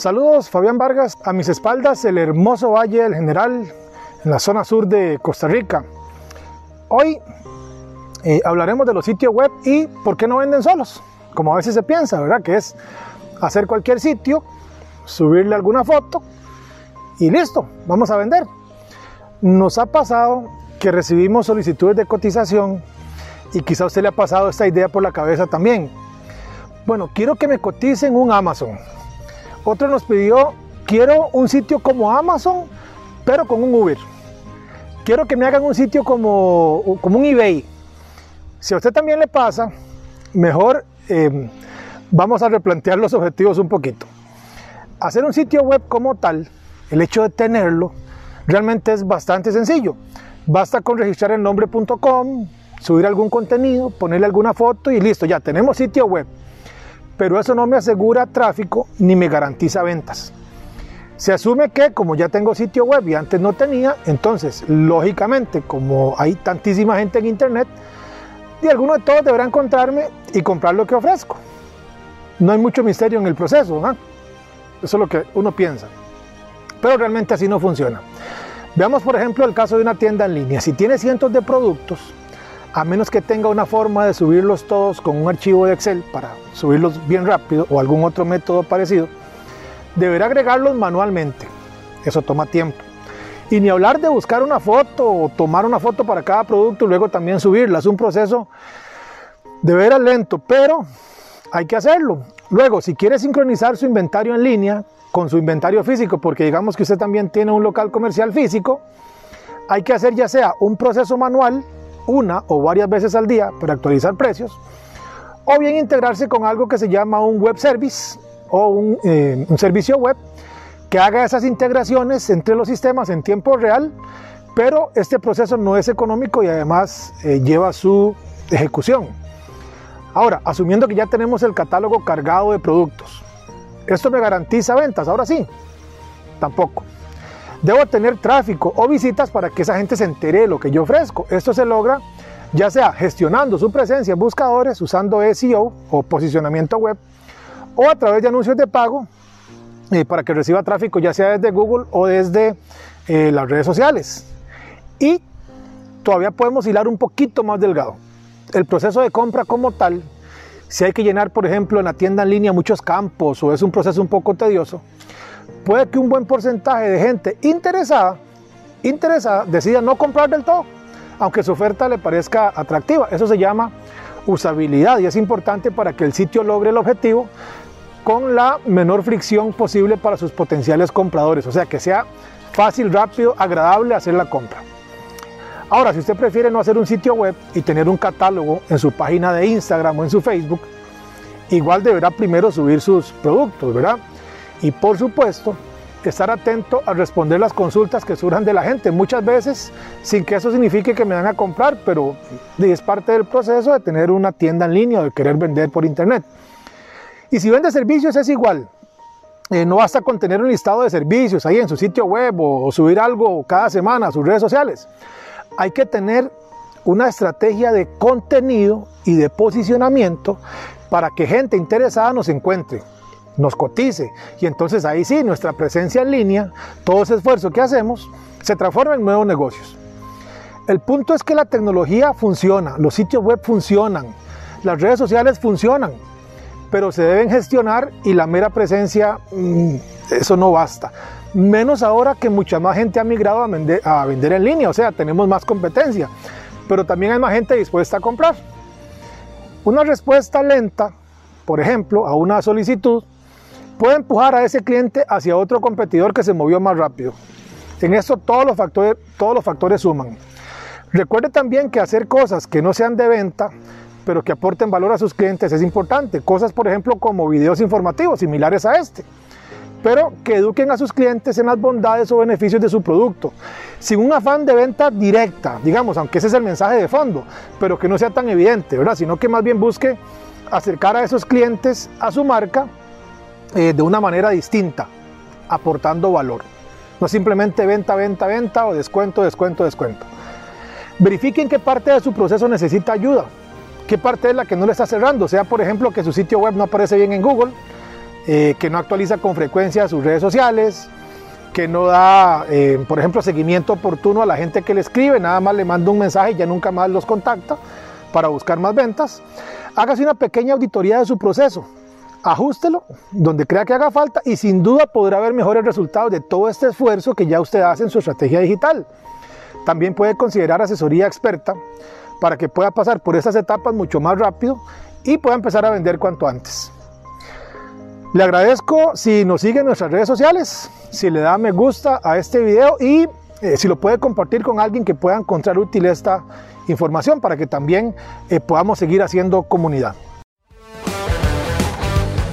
Saludos, Fabián Vargas. A mis espaldas, el hermoso Valle del General, en la zona sur de Costa Rica. Hoy eh, hablaremos de los sitios web y por qué no venden solos, como a veces se piensa, ¿verdad? Que es hacer cualquier sitio, subirle alguna foto y listo, vamos a vender. Nos ha pasado que recibimos solicitudes de cotización y quizá a usted le ha pasado esta idea por la cabeza también. Bueno, quiero que me coticen un Amazon otro nos pidió, quiero un sitio como Amazon, pero con un Uber. Quiero que me hagan un sitio como, como un eBay. Si a usted también le pasa, mejor em, vamos a replantear los objetivos un poquito. Hacer un sitio web como tal, el hecho de tenerlo, realmente es bastante sencillo. Basta con registrar el nombre.com, subir algún contenido, ponerle alguna foto y listo, ya tenemos sitio web pero eso no me asegura tráfico ni me garantiza ventas. Se asume que como ya tengo sitio web y antes no tenía, entonces lógicamente como hay tantísima gente en internet, de alguno de todos deberá encontrarme y comprar lo que ofrezco. No hay mucho misterio en el proceso, ¿no? eso es lo que uno piensa. Pero realmente así no funciona. Veamos por ejemplo el caso de una tienda en línea. Si tiene cientos de productos, a menos que tenga una forma de subirlos todos con un archivo de Excel para subirlos bien rápido o algún otro método parecido, deberá agregarlos manualmente. Eso toma tiempo. Y ni hablar de buscar una foto o tomar una foto para cada producto y luego también subirla. Es un proceso de veras lento, pero hay que hacerlo. Luego, si quiere sincronizar su inventario en línea con su inventario físico, porque digamos que usted también tiene un local comercial físico, hay que hacer ya sea un proceso manual una o varias veces al día para actualizar precios, o bien integrarse con algo que se llama un web service o eh, un, servicio web que haga esas integraciones entre los sistemas en tiempo real, pero este proceso no es económico y además eh, lleva su ejecución. Ahora, asumiendo que ya tenemos el catálogo cargado de productos, ¿esto me garantiza ventas? Ahora sí, tampoco. Debo tener tráfico o visitas para que esa gente se entere de lo que yo ofrezco. Esto se logra ya sea gestionando su presencia en buscadores usando SEO o posicionamiento web o a través de anuncios de pago eh, para que reciba tráfico ya sea desde Google o desde eh, las redes sociales. Y todavía podemos hilar un poquito más delgado. El proceso de compra como tal, si hay que llenar por ejemplo en la tienda en línea muchos campos o es un proceso un poco tedioso, puede que un buen porcentaje de gente interesada, interesada decida no comprar del todo, aunque su oferta le parezca atractiva. Eso se llama usabilidad y es importante para que el sitio logre el objetivo con la menor fricción posible para sus potenciales compradores, o sea, que sea fácil, rápido, agradable hacer la compra. Ahora, si usted prefiere no hacer un sitio web y tener un catálogo en su página de Instagram o en su Facebook, igual deberá primero subir sus productos, ¿verdad? Y por supuesto, estar atento a responder las consultas que surjan de la gente, muchas veces sin que eso signifique que me van a comprar, pero es parte del proceso de tener una tienda en línea o de querer vender por internet. Y si vende servicios es igual. Eh, no basta con tener un listado de servicios ahí en su sitio web o subir algo cada semana a sus redes sociales. Hay que tener una estrategia de contenido y de posicionamiento para que gente interesada nos encuentre nos cotice. Y entonces ahí sí, nuestra presencia en línea, todo ese esfuerzo que hacemos, se transforma en nuevos negocios. El punto es que la tecnología funciona, los sitios web funcionan, las redes sociales funcionan, pero se deben gestionar y la mera presencia, mm, eso no basta. Menos ahora que mucha más gente ha migrado a vender, a vender en línea, o sea, tenemos más competencia, pero también hay más gente dispuesta a comprar. Una respuesta lenta, por ejemplo, a una solicitud, puede empujar a ese cliente hacia otro competidor que se movió más rápido. En esto todos los factores, todos los factores suman. Recuerde también que hacer cosas que no sean de venta, pero que aporten valor a sus clientes es importante. Cosas, por ejemplo, como videos informativos similares a este pero que eduquen a sus clientes en las bondades o beneficios de su producto, sin un afán de venta directa, digamos, aunque ese es el mensaje de fondo, pero que no sea tan evidente, ¿verdad? Sino que más bien busque acercar a esos clientes a su marca eh, de una manera distinta, aportando valor. No simplemente venta, venta, venta o descuento, descuento, descuento. Verifiquen qué parte de su proceso necesita ayuda, qué parte es la que no le está cerrando, sea por ejemplo que su sitio web no aparece bien en Google, eh, que no actualiza con frecuencia sus redes sociales, que no da, eh, por ejemplo, seguimiento oportuno a la gente que le escribe, nada más le manda un mensaje y ya nunca más los contacta para buscar más ventas. Hágase una pequeña auditoría de su proceso, ajustelo donde crea que haga falta y sin duda podrá ver mejores resultados de todo este esfuerzo que ya usted hace en su estrategia digital. También puede considerar asesoría experta para que pueda pasar por esas etapas mucho más rápido y pueda empezar a vender cuanto antes. Le agradezco si nos sigue en nuestras redes sociales, si le da me gusta a este video y eh, si lo puede compartir con alguien que pueda encontrar útil esta información para que también eh, podamos seguir haciendo comunidad.